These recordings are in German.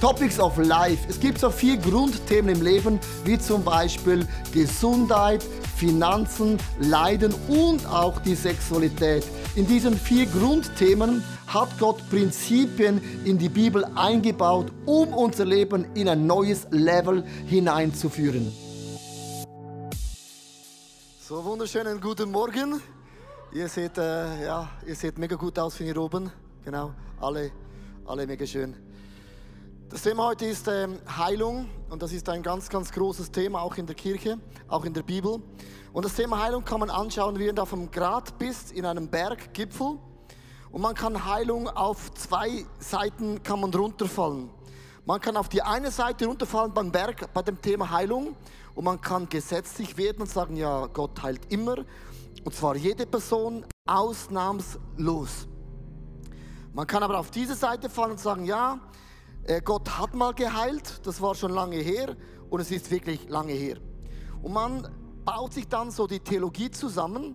Topics of Life. Es gibt so vier Grundthemen im Leben, wie zum Beispiel Gesundheit, Finanzen, Leiden und auch die Sexualität. In diesen vier Grundthemen hat Gott Prinzipien in die Bibel eingebaut, um unser Leben in ein neues Level hineinzuführen. So wunderschönen guten Morgen. Ihr seht, äh, ja, ihr seht mega gut aus hier oben. Genau, alle, alle mega schön. Das Thema heute ist ähm, Heilung und das ist ein ganz, ganz großes Thema, auch in der Kirche, auch in der Bibel. Und das Thema Heilung kann man anschauen, wie du auf einem Grat bist, in einem Berggipfel. Und man kann Heilung auf zwei Seiten kann man runterfallen. Man kann auf die eine Seite runterfallen beim Berg, bei dem Thema Heilung. Und man kann gesetzlich werden und sagen, ja, Gott heilt immer. Und zwar jede Person ausnahmslos. Man kann aber auf diese Seite fallen und sagen, ja, Gott hat mal geheilt, das war schon lange her und es ist wirklich lange her. Und man baut sich dann so die Theologie zusammen,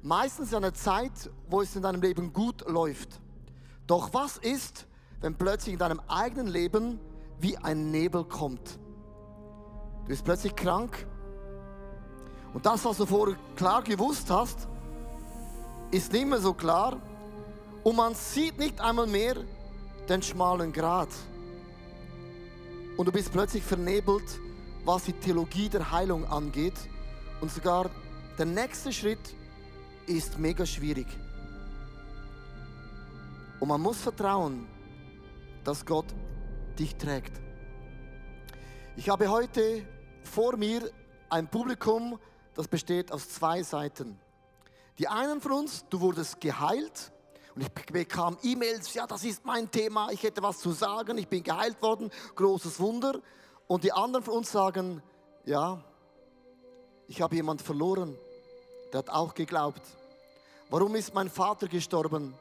meistens in einer Zeit, wo es in deinem Leben gut läuft. Doch was ist, wenn plötzlich in deinem eigenen Leben wie ein Nebel kommt? Du bist plötzlich krank und das, was du vorher klar gewusst hast, ist nicht mehr so klar und man sieht nicht einmal mehr den schmalen Grat. Und du bist plötzlich vernebelt, was die Theologie der Heilung angeht. Und sogar der nächste Schritt ist mega schwierig. Und man muss vertrauen, dass Gott dich trägt. Ich habe heute vor mir ein Publikum, das besteht aus zwei Seiten. Die einen von uns, du wurdest geheilt und ich bekam E-Mails, ja, das ist mein Thema, ich hätte was zu sagen, ich bin geheilt worden, großes Wunder. Und die anderen von uns sagen, ja, ich habe jemand verloren, der hat auch geglaubt. Warum ist mein Vater gestorben?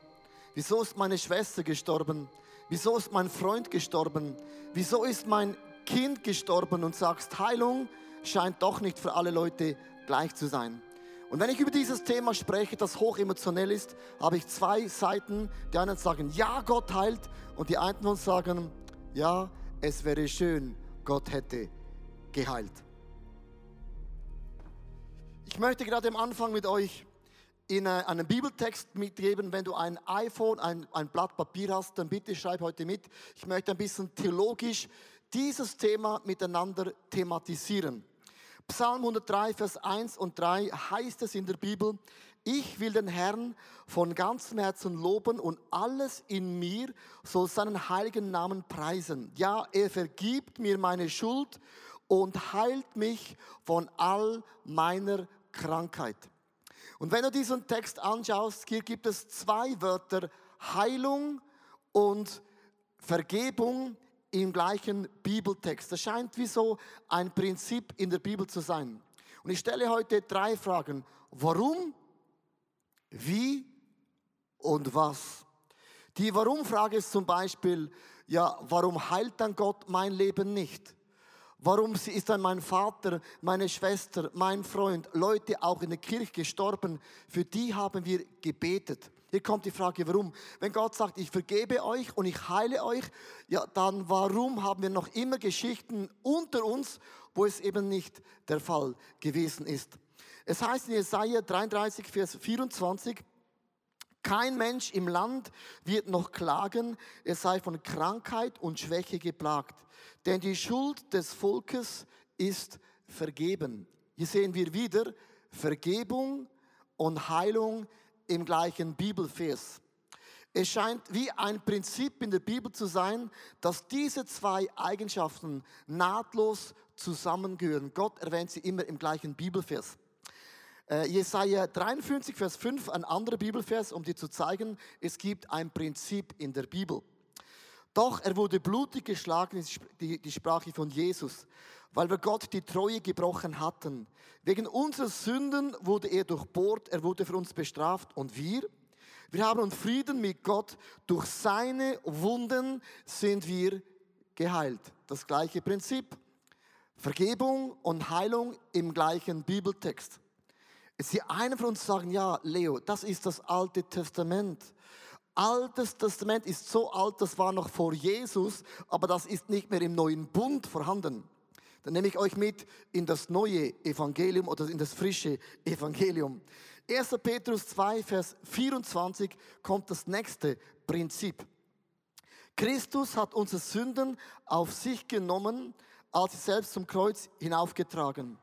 Wieso ist meine Schwester gestorben? Wieso ist mein Freund gestorben? Wieso ist mein Kind gestorben? Und sagst, Heilung scheint doch nicht für alle Leute gleich zu sein. Und wenn ich über dieses Thema spreche, das hoch emotionell ist, habe ich zwei Seiten. Die einen sagen, ja, Gott heilt. Und die anderen sagen, ja, es wäre schön, Gott hätte geheilt. Ich möchte gerade am Anfang mit euch in äh, einen Bibeltext mitgeben. Wenn du ein iPhone, ein, ein Blatt Papier hast, dann bitte schreib heute mit. Ich möchte ein bisschen theologisch dieses Thema miteinander thematisieren. Psalm 103, Vers 1 und 3 heißt es in der Bibel, ich will den Herrn von ganzem Herzen loben und alles in mir soll seinen heiligen Namen preisen. Ja, er vergibt mir meine Schuld und heilt mich von all meiner Krankheit. Und wenn du diesen Text anschaust, hier gibt es zwei Wörter, Heilung und Vergebung im gleichen Bibeltext. Das scheint wie so ein Prinzip in der Bibel zu sein. Und ich stelle heute drei Fragen. Warum, wie und was? Die Warum-Frage ist zum Beispiel, ja, warum heilt dann Gott mein Leben nicht? Warum ist dann mein Vater, meine Schwester, mein Freund, Leute auch in der Kirche gestorben? Für die haben wir gebetet. Hier kommt die Frage, warum? Wenn Gott sagt, ich vergebe euch und ich heile euch, ja, dann warum haben wir noch immer Geschichten unter uns, wo es eben nicht der Fall gewesen ist? Es heißt in Jesaja 33, Vers 24, kein Mensch im Land wird noch klagen, er sei von Krankheit und Schwäche geplagt. Denn die Schuld des Volkes ist vergeben. Hier sehen wir wieder Vergebung und Heilung im gleichen Bibelvers. Es scheint wie ein Prinzip in der Bibel zu sein, dass diese zwei Eigenschaften nahtlos zusammengehören. Gott erwähnt sie immer im gleichen Bibelvers. Äh, Jesaja 53, Vers 5, ein anderer Bibelvers, um dir zu zeigen, es gibt ein Prinzip in der Bibel. Doch er wurde blutig geschlagen, die, die Sprache von Jesus, weil wir Gott die Treue gebrochen hatten. Wegen unserer Sünden wurde er durchbohrt, er wurde für uns bestraft und wir, wir haben uns Frieden mit Gott. Durch seine Wunden sind wir geheilt. Das gleiche Prinzip. Vergebung und Heilung im gleichen Bibeltext. Sie einer von uns sagen, ja, Leo, das ist das Alte Testament. Altes Testament ist so alt, das war noch vor Jesus, aber das ist nicht mehr im neuen Bund vorhanden. Dann nehme ich euch mit in das neue Evangelium oder in das frische Evangelium. 1. Petrus 2, Vers 24 kommt das nächste Prinzip. Christus hat unsere Sünden auf sich genommen, als sie selbst zum Kreuz hinaufgetragen.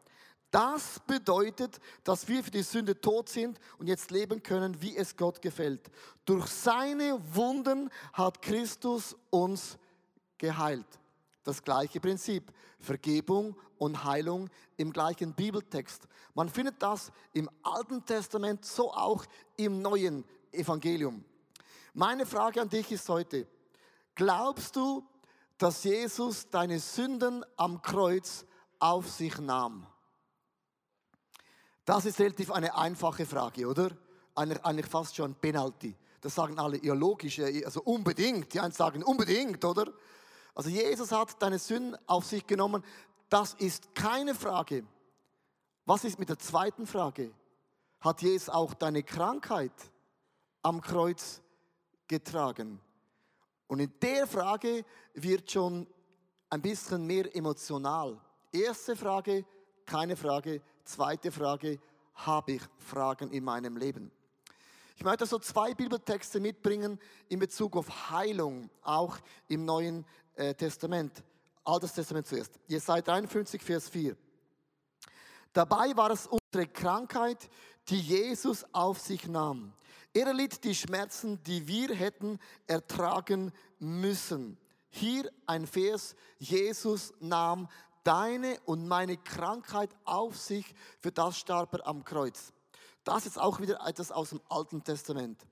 Das bedeutet, dass wir für die Sünde tot sind und jetzt leben können, wie es Gott gefällt. Durch seine Wunden hat Christus uns geheilt. Das gleiche Prinzip, Vergebung und Heilung im gleichen Bibeltext. Man findet das im Alten Testament, so auch im neuen Evangelium. Meine Frage an dich ist heute, glaubst du, dass Jesus deine Sünden am Kreuz auf sich nahm? Das ist relativ eine einfache Frage, oder? Eigentlich fast schon Penalty. Das sagen alle, ja logisch, also unbedingt. Die einen sagen unbedingt, oder? Also Jesus hat deine Sünden auf sich genommen. Das ist keine Frage. Was ist mit der zweiten Frage? Hat Jesus auch deine Krankheit am Kreuz getragen? Und in der Frage wird schon ein bisschen mehr emotional. Erste Frage, keine Frage. Zweite Frage, habe ich Fragen in meinem Leben? Ich möchte so zwei Bibeltexte mitbringen in Bezug auf Heilung, auch im Neuen äh, Testament. Altes Testament zuerst. Jesaja 53, Vers 4. Dabei war es unsere Krankheit, die Jesus auf sich nahm. Er erlitt die Schmerzen, die wir hätten ertragen müssen. Hier ein Vers, Jesus nahm deine und meine Krankheit auf sich, für das starb er am Kreuz. Das ist auch wieder etwas aus dem Alten Testament.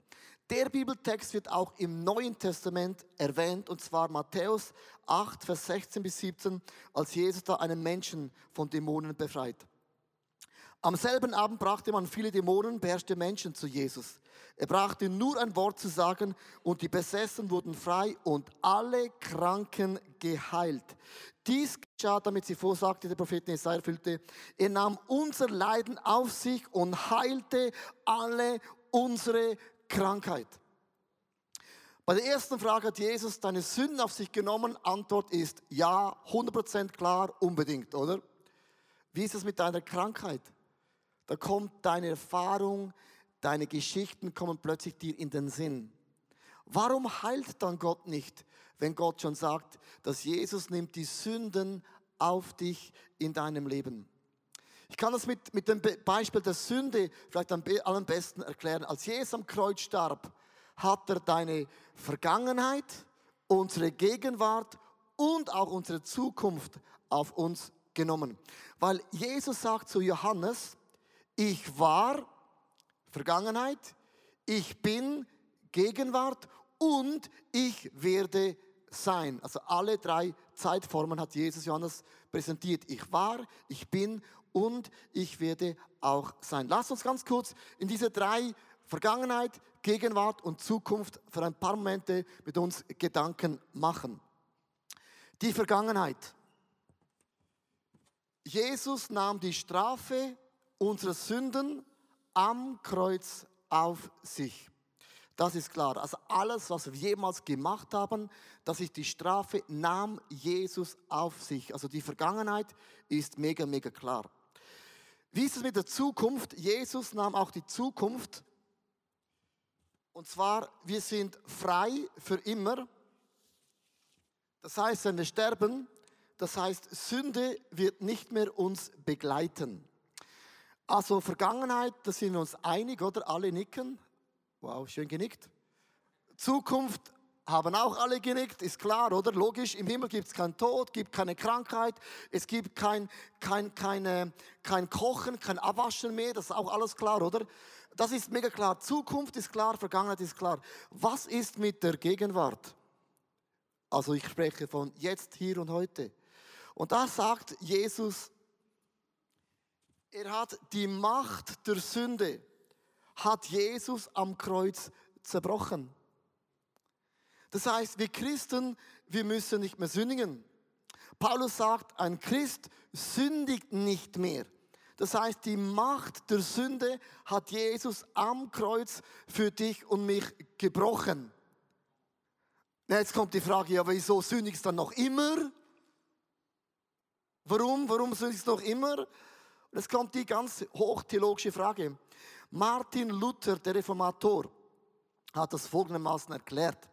Der Bibeltext wird auch im Neuen Testament erwähnt, und zwar Matthäus 8, Vers 16 bis 17, als Jesus da einen Menschen von Dämonen befreit. Am selben Abend brachte man viele Dämonen, beherrschte Menschen zu Jesus. Er brachte nur ein Wort zu sagen und die Besessen wurden frei und alle Kranken geheilt. Dies geschah, damit sie vorsagte, der Prophet Jesaja erfüllte. Er nahm unser Leiden auf sich und heilte alle unsere Krankheit. Bei der ersten Frage hat Jesus deine Sünden auf sich genommen. Antwort ist ja, 100% klar, unbedingt, oder? Wie ist es mit deiner Krankheit? Da kommt deine Erfahrung, deine Geschichten kommen plötzlich dir in den Sinn. Warum heilt dann Gott nicht, wenn Gott schon sagt, dass Jesus nimmt die Sünden auf dich in deinem Leben? Ich kann das mit, mit dem Beispiel der Sünde vielleicht am allerbesten erklären. Als Jesus am Kreuz starb, hat er deine Vergangenheit, unsere Gegenwart und auch unsere Zukunft auf uns genommen. Weil Jesus sagt zu Johannes, ich war Vergangenheit, ich bin Gegenwart und ich werde sein. Also alle drei Zeitformen hat Jesus Johannes präsentiert. Ich war, ich bin und ich werde auch sein. Lass uns ganz kurz in diese drei Vergangenheit, Gegenwart und Zukunft für ein paar Momente mit uns Gedanken machen. Die Vergangenheit. Jesus nahm die Strafe unserer Sünden am Kreuz auf sich. Das ist klar. Also alles, was wir jemals gemacht haben, das ist die Strafe, nahm Jesus auf sich. Also die Vergangenheit ist mega, mega klar. Wie ist es mit der Zukunft? Jesus nahm auch die Zukunft. Und zwar, wir sind frei für immer. Das heißt, wenn wir sterben, das heißt, Sünde wird nicht mehr uns begleiten. Also Vergangenheit, da sind wir uns einig, oder? Alle nicken. Wow, schön genickt. Zukunft haben auch alle genickt, ist klar, oder? Logisch, im Himmel gibt es keinen Tod, gibt keine Krankheit, es gibt kein, kein, keine, kein Kochen, kein Abwaschen mehr, das ist auch alles klar, oder? Das ist mega klar. Zukunft ist klar, Vergangenheit ist klar. Was ist mit der Gegenwart? Also ich spreche von jetzt, hier und heute. Und da sagt Jesus, er hat die Macht der Sünde hat Jesus am Kreuz zerbrochen. Das heißt, wir Christen, wir müssen nicht mehr sündigen. Paulus sagt, ein Christ sündigt nicht mehr. Das heißt, die Macht der Sünde hat Jesus am Kreuz für dich und mich gebrochen. Jetzt kommt die Frage, ja, wieso sündigst du dann noch immer? Warum? Warum sündigst du noch immer? Jetzt kommt die ganz hochtheologische Frage. Martin Luther, der Reformator, hat das folgendermaßen erklärt.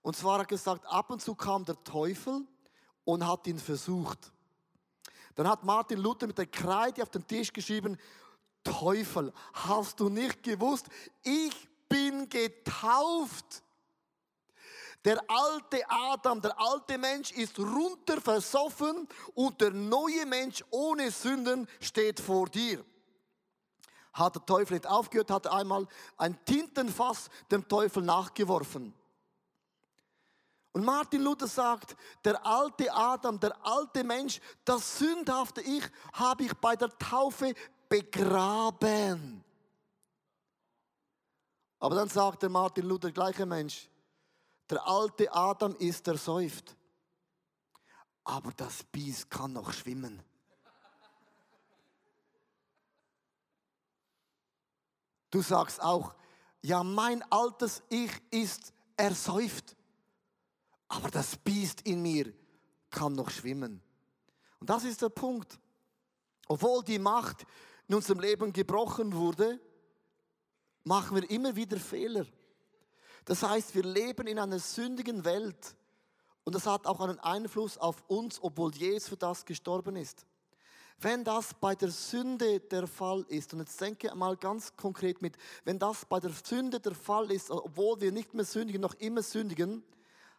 Und zwar hat er gesagt, ab und zu kam der Teufel und hat ihn versucht. Dann hat Martin Luther mit der Kreide auf den Tisch geschrieben, Teufel, hast du nicht gewusst, ich bin getauft. Der alte Adam, der alte Mensch ist runter versoffen und der neue Mensch ohne Sünden steht vor dir. Hat der Teufel nicht aufgehört, hat einmal ein Tintenfass dem Teufel nachgeworfen. Und Martin Luther sagt, der alte Adam, der alte Mensch, das sündhafte Ich habe ich bei der Taufe begraben. Aber dann sagt der Martin Luther, der gleiche Mensch, der alte Adam ist ersäuft. Aber das Biest kann noch schwimmen. Du sagst auch, ja, mein altes Ich ist ersäuft aber das Biest in mir kann noch schwimmen. Und das ist der Punkt. Obwohl die Macht in unserem Leben gebrochen wurde, machen wir immer wieder Fehler. Das heißt, wir leben in einer sündigen Welt und das hat auch einen Einfluss auf uns, obwohl Jesus für das gestorben ist. Wenn das bei der Sünde der Fall ist, und jetzt denke mal ganz konkret mit, wenn das bei der Sünde der Fall ist, obwohl wir nicht mehr sündigen, noch immer sündigen,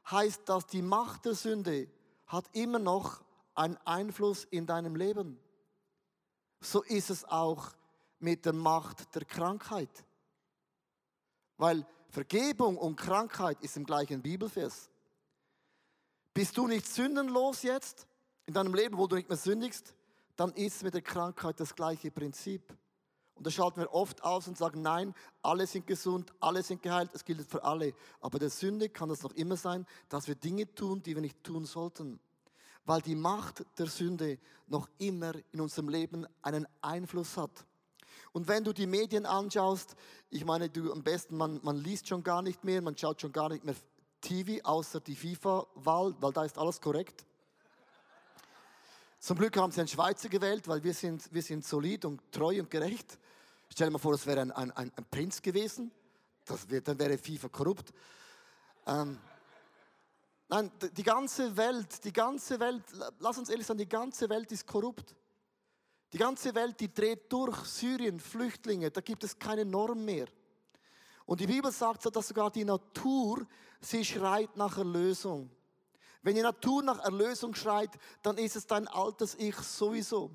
heißt das, die Macht der Sünde hat immer noch einen Einfluss in deinem Leben. So ist es auch mit der Macht der Krankheit. Weil Vergebung und Krankheit ist im gleichen Bibelvers. Bist du nicht sündenlos jetzt in deinem Leben, wo du nicht mehr sündigst, dann ist mit der Krankheit das gleiche Prinzip. Und das schalten wir oft aus und sagen, nein, alle sind gesund, alle sind geheilt, es gilt für alle. Aber der Sünde kann es noch immer sein, dass wir Dinge tun, die wir nicht tun sollten. Weil die Macht der Sünde noch immer in unserem Leben einen Einfluss hat. Und wenn du die Medien anschaust, ich meine, du am besten, man, man liest schon gar nicht mehr, man schaut schon gar nicht mehr TV, außer die FIFA-Wahl, weil da ist alles korrekt. Zum Glück haben sie einen Schweizer gewählt, weil wir sind, wir sind solid und treu und gerecht. Stell dir mal vor, das wäre ein, ein, ein, ein Prinz gewesen. Das wär, dann wäre FIFA korrupt. Ähm, nein, die ganze Welt, die ganze Welt, lass uns ehrlich sein, die ganze Welt ist korrupt. Die ganze Welt, die dreht durch Syrien, Flüchtlinge, da gibt es keine Norm mehr. Und die Bibel sagt, dass sogar die Natur, sie schreit nach Erlösung. Wenn die Natur nach Erlösung schreit, dann ist es dein altes Ich sowieso.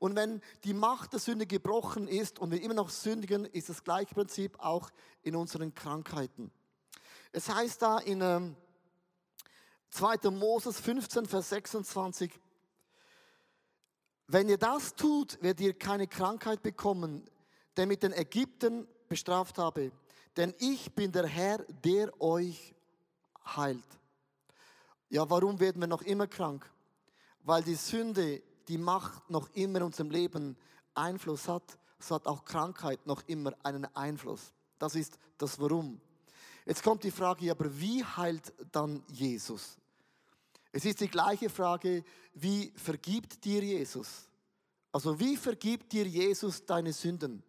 Und wenn die Macht der Sünde gebrochen ist und wir immer noch sündigen, ist das gleiche Prinzip auch in unseren Krankheiten. Es heißt da in ähm, 2. Moses 15, Vers 26, wenn ihr das tut, werdet ihr keine Krankheit bekommen, der mit den Ägyptern bestraft habe. Denn ich bin der Herr, der euch heilt. Ja, warum werden wir noch immer krank? Weil die Sünde die Macht noch immer in unserem Leben Einfluss hat, so hat auch Krankheit noch immer einen Einfluss. Das ist das Warum. Jetzt kommt die Frage, aber wie heilt dann Jesus? Es ist die gleiche Frage, wie vergibt dir Jesus? Also wie vergibt dir Jesus deine Sünden?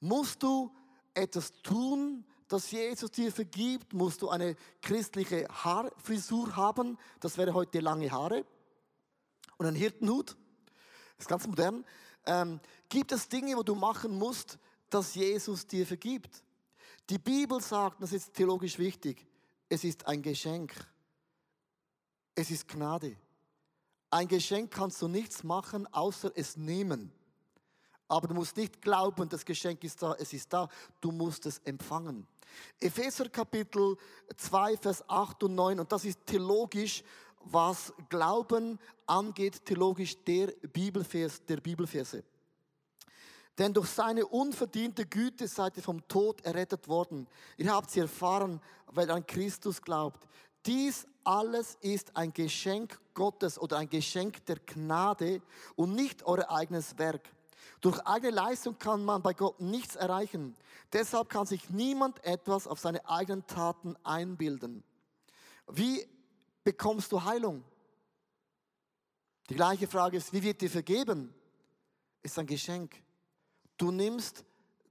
Musst du etwas tun, dass Jesus dir vergibt? Musst du eine christliche Haarfrisur haben? Das wäre heute lange Haare und ein Hirtenhut. Das ist ganz modern. Ähm, gibt es Dinge, wo du machen musst, dass Jesus dir vergibt? Die Bibel sagt, das ist theologisch wichtig, es ist ein Geschenk. Es ist Gnade. Ein Geschenk kannst du nichts machen, außer es nehmen. Aber du musst nicht glauben, das Geschenk ist da, es ist da. Du musst es empfangen. Epheser Kapitel 2, Vers 8 und 9, und das ist theologisch was Glauben angeht, theologisch der Bibelvers, der Bibelverse. Denn durch seine unverdiente Güte seid ihr vom Tod errettet worden. Ihr habt sie erfahren, weil ihr an Christus glaubt. Dies alles ist ein Geschenk Gottes oder ein Geschenk der Gnade und nicht euer eigenes Werk. Durch eigene Leistung kann man bei Gott nichts erreichen. Deshalb kann sich niemand etwas auf seine eigenen Taten einbilden. Wie bekommst du Heilung? Die gleiche Frage ist, wie wird dir vergeben? Ist ein Geschenk. Du nimmst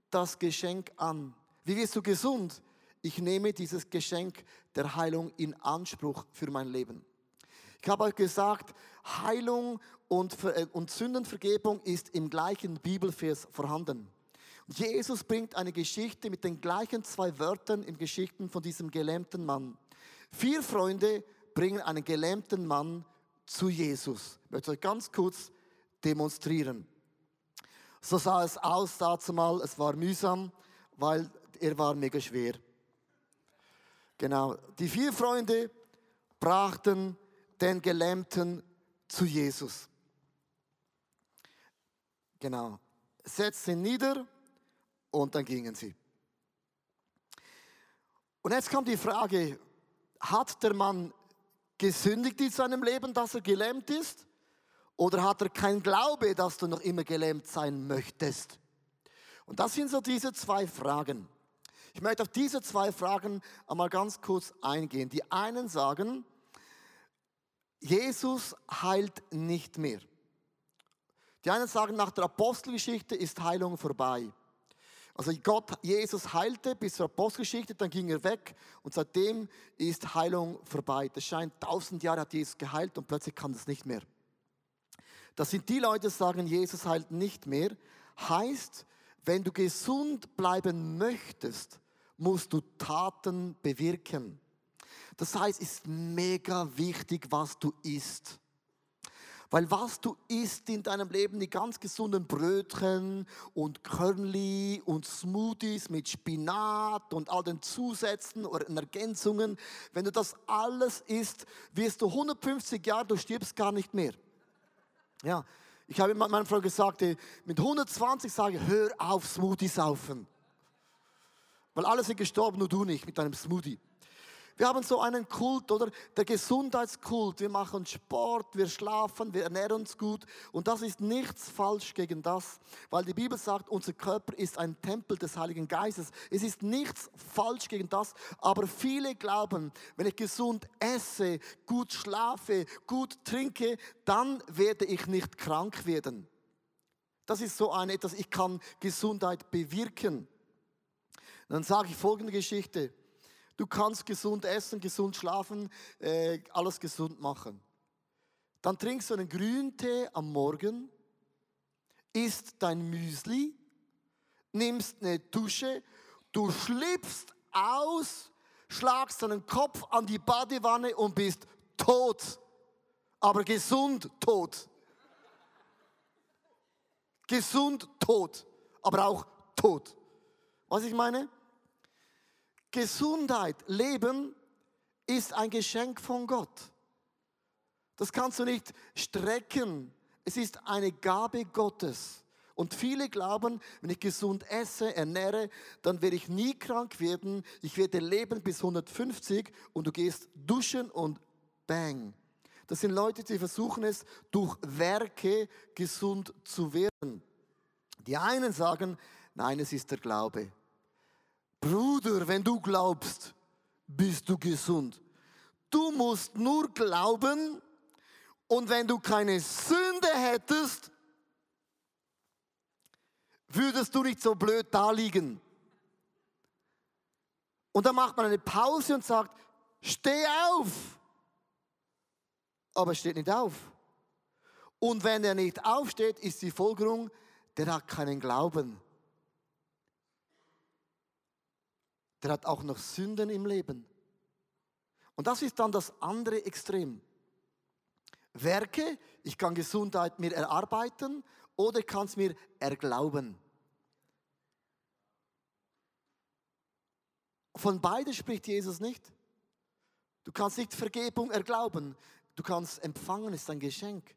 das Geschenk an. Wie wirst du gesund? Ich nehme dieses Geschenk der Heilung in Anspruch für mein Leben. Ich habe euch gesagt, Heilung und, äh, und Sündenvergebung ist im gleichen Bibelvers vorhanden. Jesus bringt eine Geschichte mit den gleichen zwei Wörtern in Geschichten von diesem gelähmten Mann. Vier Freunde bringen einen gelähmten Mann zu Jesus. Ich möchte euch ganz kurz demonstrieren. So sah es aus dazu mal. Es war mühsam, weil er war mega schwer. Genau. Die vier Freunde brachten den Gelähmten zu Jesus. Genau. Setzten ihn nieder und dann gingen sie. Und jetzt kommt die Frage, hat der Mann gesündigt in seinem Leben, dass er gelähmt ist? Oder hat er kein Glaube, dass du noch immer gelähmt sein möchtest? Und das sind so diese zwei Fragen. Ich möchte auf diese zwei Fragen einmal ganz kurz eingehen. Die einen sagen, Jesus heilt nicht mehr. Die einen sagen, nach der Apostelgeschichte ist Heilung vorbei. Also Gott, Jesus heilte bis zur Apostelgeschichte, dann ging er weg und seitdem ist Heilung vorbei. Das scheint tausend Jahre hat Jesus geheilt und plötzlich kann das nicht mehr. Das sind die Leute, die sagen, Jesus heilt nicht mehr. Heißt, wenn du gesund bleiben möchtest, musst du Taten bewirken. Das heißt, es ist mega wichtig, was du isst. Weil was du isst in deinem Leben, die ganz gesunden Brötchen und Körnli und Smoothies mit Spinat und all den Zusätzen oder Ergänzungen, wenn du das alles isst, wirst du 150 Jahre, du stirbst gar nicht mehr. Ja, ich habe meiner Frau gesagt, mit 120 sage ich, hör auf Smoothie saufen. Weil alle sind gestorben, nur du nicht mit deinem Smoothie. Wir haben so einen Kult, oder? Der Gesundheitskult. Wir machen Sport, wir schlafen, wir ernähren uns gut. Und das ist nichts falsch gegen das, weil die Bibel sagt, unser Körper ist ein Tempel des Heiligen Geistes. Es ist nichts falsch gegen das, aber viele glauben, wenn ich gesund esse, gut schlafe, gut trinke, dann werde ich nicht krank werden. Das ist so ein etwas, ich kann Gesundheit bewirken. Dann sage ich folgende Geschichte. Du kannst gesund essen, gesund schlafen, äh, alles gesund machen. Dann trinkst du einen Grüntee am Morgen, isst dein Müsli, nimmst eine Dusche, du schlüpfst aus, schlagst deinen Kopf an die Badewanne und bist tot. Aber gesund tot. Gesund tot, aber auch tot. Was ich meine? Gesundheit, Leben ist ein Geschenk von Gott. Das kannst du nicht strecken. Es ist eine Gabe Gottes. Und viele glauben, wenn ich gesund esse, ernähre, dann werde ich nie krank werden. Ich werde leben bis 150 und du gehst duschen und bang. Das sind Leute, die versuchen es durch Werke gesund zu werden. Die einen sagen, nein, es ist der Glaube. Bruder, wenn du glaubst, bist du gesund. Du musst nur glauben und wenn du keine Sünde hättest, würdest du nicht so blöd da liegen. Und dann macht man eine Pause und sagt, steh auf. Aber er steht nicht auf. Und wenn er nicht aufsteht, ist die Folgerung, der hat keinen Glauben. Der hat auch noch Sünden im Leben. Und das ist dann das andere Extrem. Werke, ich kann Gesundheit mir erarbeiten oder kann es mir erglauben. Von beiden spricht Jesus nicht. Du kannst nicht Vergebung erglauben, du kannst empfangen, ist ein Geschenk.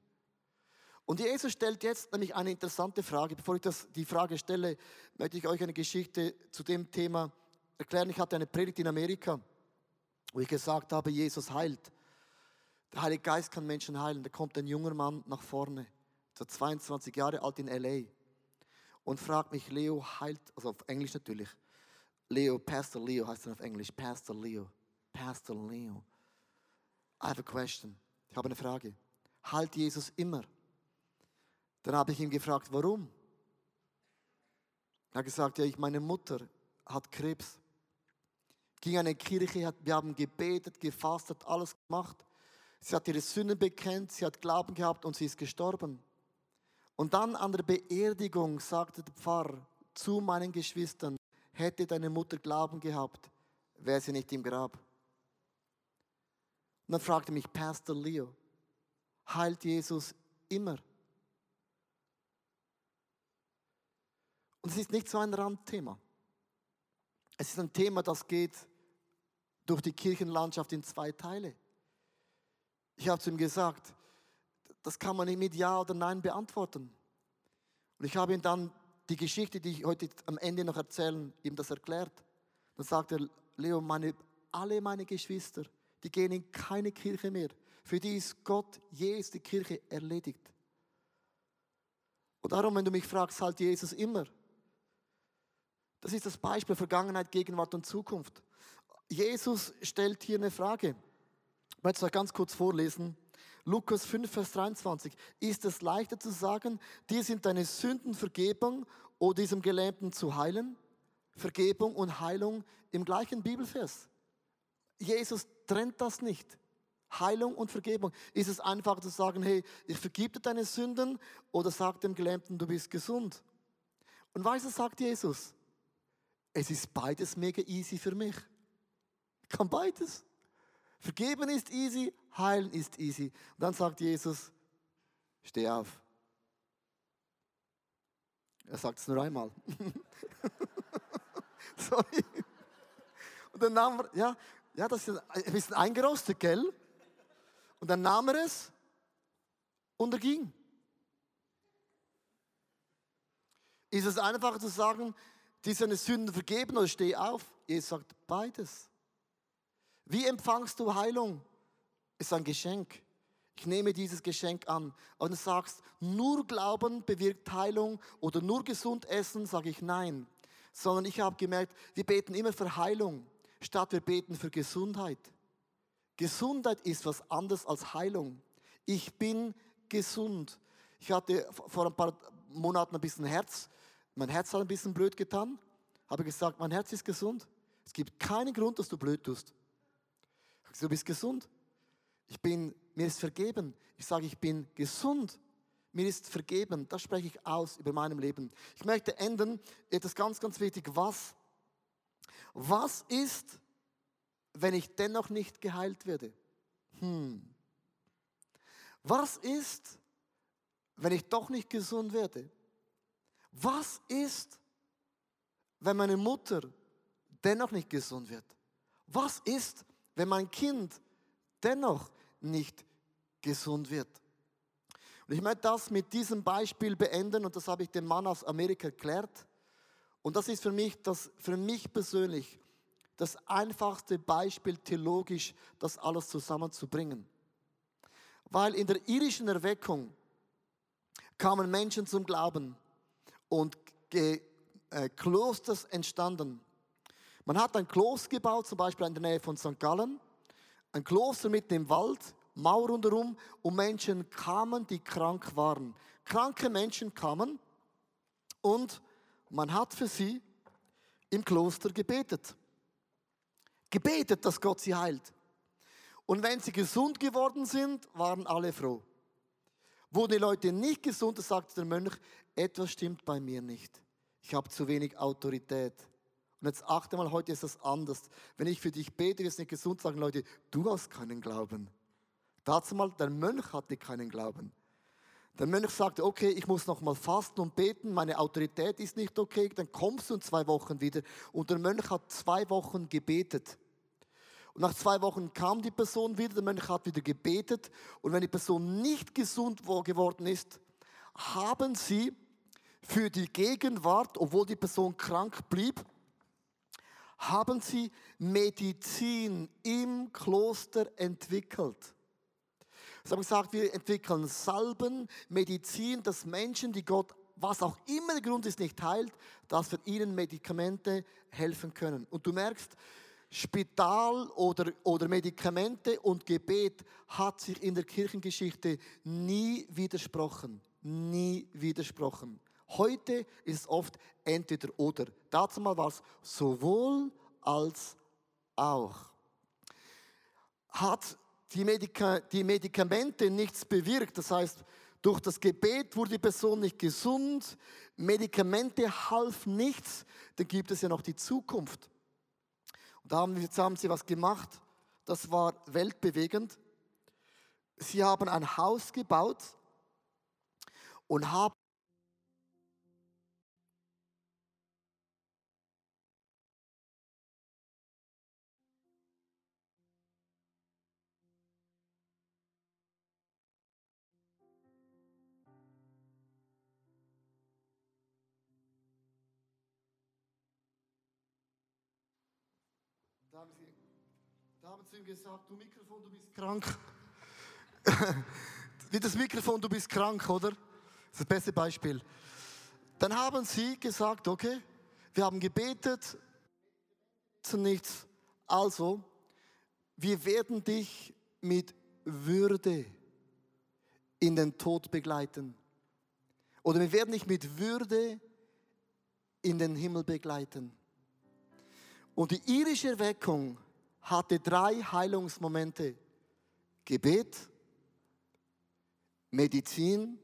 Und Jesus stellt jetzt nämlich eine interessante Frage. Bevor ich das, die Frage stelle, möchte ich euch eine Geschichte zu dem Thema erklären, ich hatte eine Predigt in Amerika, wo ich gesagt habe, Jesus heilt. Der Heilige Geist kann Menschen heilen. Da kommt ein junger Mann nach vorne, so 22 Jahre alt in LA. und fragt mich, Leo heilt, also auf Englisch natürlich, Leo, Pastor Leo heißt er auf Englisch, Pastor Leo, Pastor Leo. I have a question. Ich habe eine Frage. Heilt Jesus immer? Dann habe ich ihn gefragt, warum? Er hat gesagt, ja, ich, meine Mutter hat Krebs. Ging in eine Kirche, wir haben gebetet, gefastet, alles gemacht. Sie hat ihre Sünden bekennt, sie hat Glauben gehabt und sie ist gestorben. Und dann an der Beerdigung sagte der Pfarrer zu meinen Geschwistern, hätte deine Mutter Glauben gehabt, wäre sie nicht im Grab. Und dann fragte mich Pastor Leo, heilt Jesus immer? Und es ist nicht so ein Randthema. Es ist ein Thema, das geht durch die Kirchenlandschaft in zwei Teile. Ich habe zu ihm gesagt, das kann man nicht mit Ja oder Nein beantworten. Und ich habe ihm dann die Geschichte, die ich heute am Ende noch erzählen, ihm das erklärt. Dann sagte er, Leo, meine, alle meine Geschwister, die gehen in keine Kirche mehr. Für die ist Gott, Jesus, die Kirche erledigt. Und darum, wenn du mich fragst, halt Jesus immer. Das ist das Beispiel Vergangenheit, Gegenwart und Zukunft. Jesus stellt hier eine Frage. Ich möchte es euch ganz kurz vorlesen. Lukas 5, Vers 23. Ist es leichter zu sagen, dir sind deine Sünden Vergebung oder diesem Gelähmten zu heilen? Vergebung und Heilung im gleichen Bibelvers. Jesus trennt das nicht. Heilung und Vergebung. Ist es einfacher zu sagen, hey, ich vergib dir deine Sünden oder sagt dem Gelähmten, du bist gesund? Und weißt du, sagt Jesus, es ist beides mega easy für mich. Kann beides. Vergeben ist easy, heilen ist easy. Und dann sagt Jesus, steh auf. Er sagt es nur einmal. Sorry. Und dann nahm er, ja, ja, das ist ein bisschen eingerostet, gell? Und dann nahm er es und er ging. Ist es einfacher zu sagen, die seine Sünden vergeben oder steh auf? Jesus sagt beides. Wie empfangst du Heilung? Ist ein Geschenk. Ich nehme dieses Geschenk an. Und du sagst, nur Glauben bewirkt Heilung oder nur gesund essen, sage ich nein. Sondern ich habe gemerkt, wir beten immer für Heilung, statt wir beten für Gesundheit. Gesundheit ist was anderes als Heilung. Ich bin gesund. Ich hatte vor ein paar Monaten ein bisschen Herz. Mein Herz hat ein bisschen blöd getan. Habe gesagt, mein Herz ist gesund. Es gibt keinen Grund, dass du blöd tust. Du bist gesund. Ich bin, mir ist vergeben. Ich sage, ich bin gesund. Mir ist vergeben. Das spreche ich aus über meinem Leben. Ich möchte enden. Etwas ganz, ganz wichtig. Was? Was ist, wenn ich dennoch nicht geheilt werde? Hm. Was ist, wenn ich doch nicht gesund werde? Was ist, wenn meine Mutter dennoch nicht gesund wird? Was ist, wenn mein Kind dennoch nicht gesund wird. Und ich möchte das mit diesem Beispiel beenden und das habe ich dem Mann aus Amerika erklärt. Und das ist für mich, das, für mich persönlich das einfachste Beispiel theologisch, das alles zusammenzubringen. Weil in der irischen Erweckung kamen Menschen zum Glauben und äh, Klosters entstanden. Man hat ein Kloster gebaut, zum Beispiel in der Nähe von St. Gallen. Ein Kloster mitten im Wald, Mauer rundherum und Menschen kamen, die krank waren. Kranke Menschen kamen und man hat für sie im Kloster gebetet. Gebetet, dass Gott sie heilt. Und wenn sie gesund geworden sind, waren alle froh. Wurden die Leute nicht gesund, sagte der Mönch, etwas stimmt bei mir nicht. Ich habe zu wenig Autorität. Und jetzt achte mal, heute ist das anders. Wenn ich für dich bete, wirst du nicht gesund sagen, Leute, du hast keinen Glauben. Dazu mal, der Mönch hatte keinen Glauben. Der Mönch sagte, okay, ich muss noch mal fasten und beten, meine Autorität ist nicht okay, dann kommst du in zwei Wochen wieder. Und der Mönch hat zwei Wochen gebetet. Und nach zwei Wochen kam die Person wieder, der Mönch hat wieder gebetet. Und wenn die Person nicht gesund geworden ist, haben sie für die Gegenwart, obwohl die Person krank blieb, haben sie Medizin im Kloster entwickelt. Sie haben gesagt, wir entwickeln Salben, Medizin, dass Menschen, die Gott was auch immer der Grund ist, nicht heilt, dass wir ihnen Medikamente helfen können. Und du merkst, Spital oder, oder Medikamente und Gebet hat sich in der Kirchengeschichte nie widersprochen. Nie widersprochen. Heute ist es oft entweder oder. Dazu mal war es sowohl als auch. Hat die, Medika die Medikamente nichts bewirkt, das heißt, durch das Gebet wurde die Person nicht gesund, Medikamente halfen nichts, dann gibt es ja noch die Zukunft. Und da haben, jetzt haben sie was gemacht, das war weltbewegend. Sie haben ein Haus gebaut und haben haben sie ihm gesagt, du Mikrofon, du bist krank. Wie das Mikrofon, du bist krank, oder? Das ist das beste Beispiel. Dann haben sie gesagt, okay, wir haben gebetet, zu nichts. Also, wir werden dich mit Würde in den Tod begleiten. Oder wir werden dich mit Würde in den Himmel begleiten. Und die irische Erweckung hatte drei Heilungsmomente. Gebet, Medizin,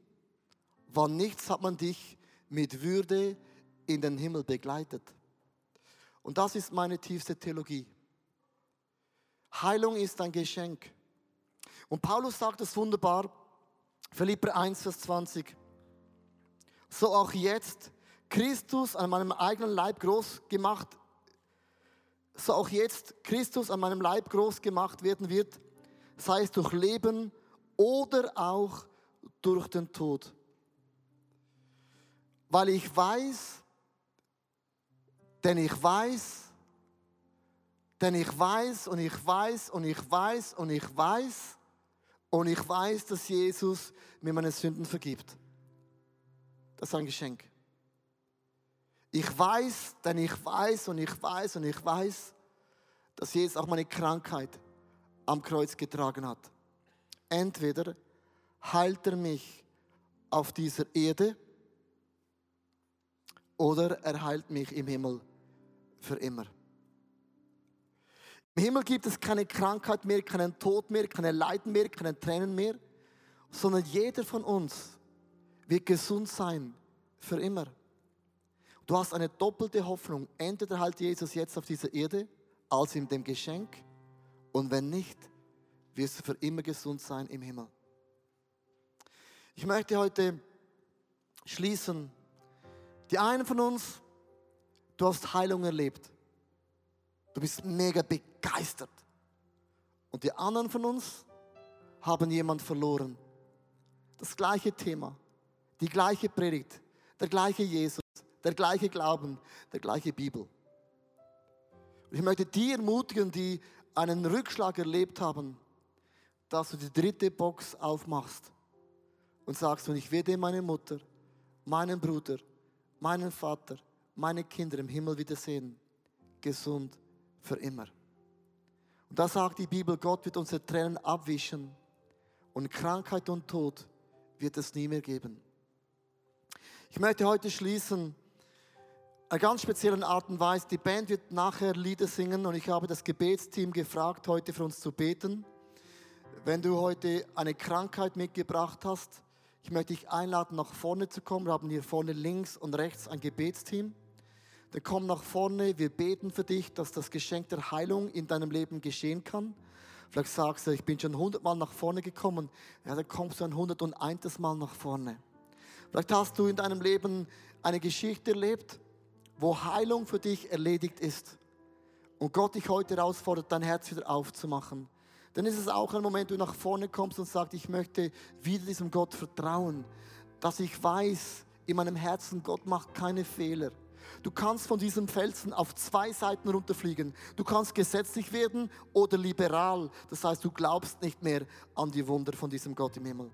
wann nichts hat man dich mit Würde in den Himmel begleitet. Und das ist meine tiefste Theologie. Heilung ist ein Geschenk. Und Paulus sagt es wunderbar, Philipper 1, Vers 20. So auch jetzt, Christus an meinem eigenen Leib groß gemacht so auch jetzt Christus an meinem Leib groß gemacht werden wird, sei es durch Leben oder auch durch den Tod. Weil ich weiß, denn ich weiß, denn ich weiß und ich weiß und ich weiß und ich weiß und ich weiß, dass Jesus mir meine Sünden vergibt. Das ist ein Geschenk. Ich weiß, denn ich weiß und ich weiß und ich weiß, dass Jesus auch meine Krankheit am Kreuz getragen hat. Entweder heilt er mich auf dieser Erde oder er heilt mich im Himmel für immer. Im Himmel gibt es keine Krankheit mehr, keinen Tod mehr, keine Leiden mehr, keine Tränen mehr, sondern jeder von uns wird gesund sein für immer. Du hast eine doppelte Hoffnung. Entweder halt Jesus jetzt auf dieser Erde als in dem Geschenk und wenn nicht, wirst du für immer gesund sein im Himmel. Ich möchte heute schließen. Die einen von uns, du hast Heilung erlebt. Du bist mega begeistert. Und die anderen von uns haben jemand verloren. Das gleiche Thema, die gleiche Predigt, der gleiche Jesus der gleiche Glauben, der gleiche Bibel. Ich möchte die ermutigen, die einen Rückschlag erlebt haben, dass du die dritte Box aufmachst und sagst, und ich werde meine Mutter, meinen Bruder, meinen Vater, meine Kinder im Himmel wiedersehen, gesund für immer. Und da sagt die Bibel, Gott wird unsere Tränen abwischen und Krankheit und Tod wird es nie mehr geben. Ich möchte heute schließen einer ganz speziellen Art und Weise. Die Band wird nachher Lieder singen und ich habe das Gebetsteam gefragt, heute für uns zu beten. Wenn du heute eine Krankheit mitgebracht hast, ich möchte dich einladen, nach vorne zu kommen. Wir haben hier vorne links und rechts ein Gebetsteam. Dann komm nach vorne, wir beten für dich, dass das Geschenk der Heilung in deinem Leben geschehen kann. Vielleicht sagst du, ich bin schon hundertmal nach vorne gekommen. Ja, dann kommst du ein hundertundeintes Mal nach vorne. Vielleicht hast du in deinem Leben eine Geschichte erlebt, wo Heilung für dich erledigt ist und Gott dich heute herausfordert, dein Herz wieder aufzumachen, dann ist es auch ein Moment, wo du nach vorne kommst und sagst, ich möchte wieder diesem Gott vertrauen, dass ich weiß in meinem Herzen, Gott macht keine Fehler. Du kannst von diesem Felsen auf zwei Seiten runterfliegen. Du kannst gesetzlich werden oder liberal. Das heißt, du glaubst nicht mehr an die Wunder von diesem Gott im Himmel.